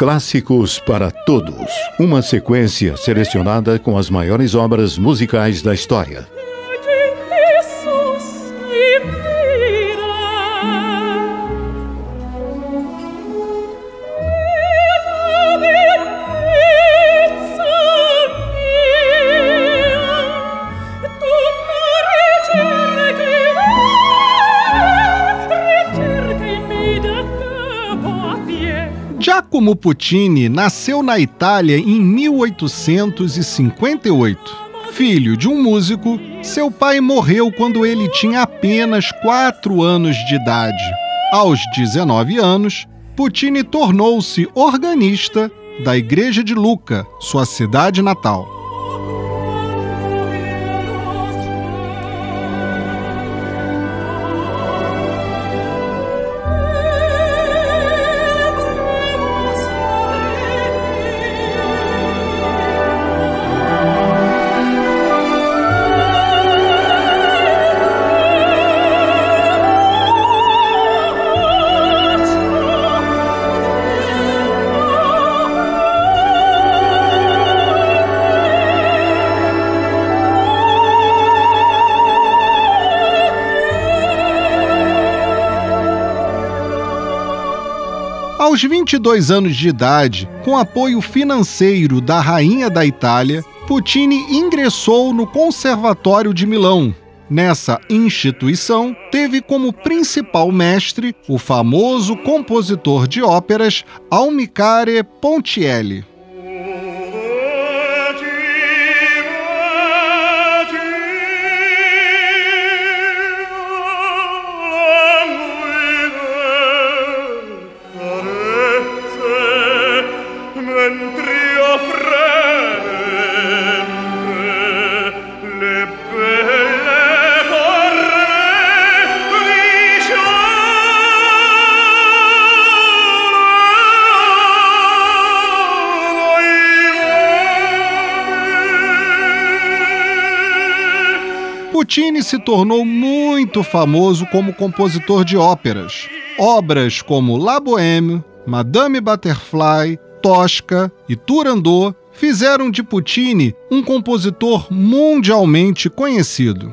Clássicos para Todos. Uma sequência selecionada com as maiores obras musicais da história. Giacomo Puccini nasceu na Itália em 1858. Filho de um músico, seu pai morreu quando ele tinha apenas 4 anos de idade. Aos 19 anos, Puccini tornou-se organista da Igreja de Lucca, sua cidade natal. Aos 22 anos de idade, com apoio financeiro da Rainha da Itália, Puccini ingressou no Conservatório de Milão. Nessa instituição, teve como principal mestre o famoso compositor de óperas Almicare Pontielli. Puccini se tornou muito famoso como compositor de óperas. Obras como La Bohème, Madame Butterfly, Tosca e Turandot fizeram de Puccini um compositor mundialmente conhecido.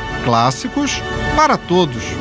Clássicos para Todos.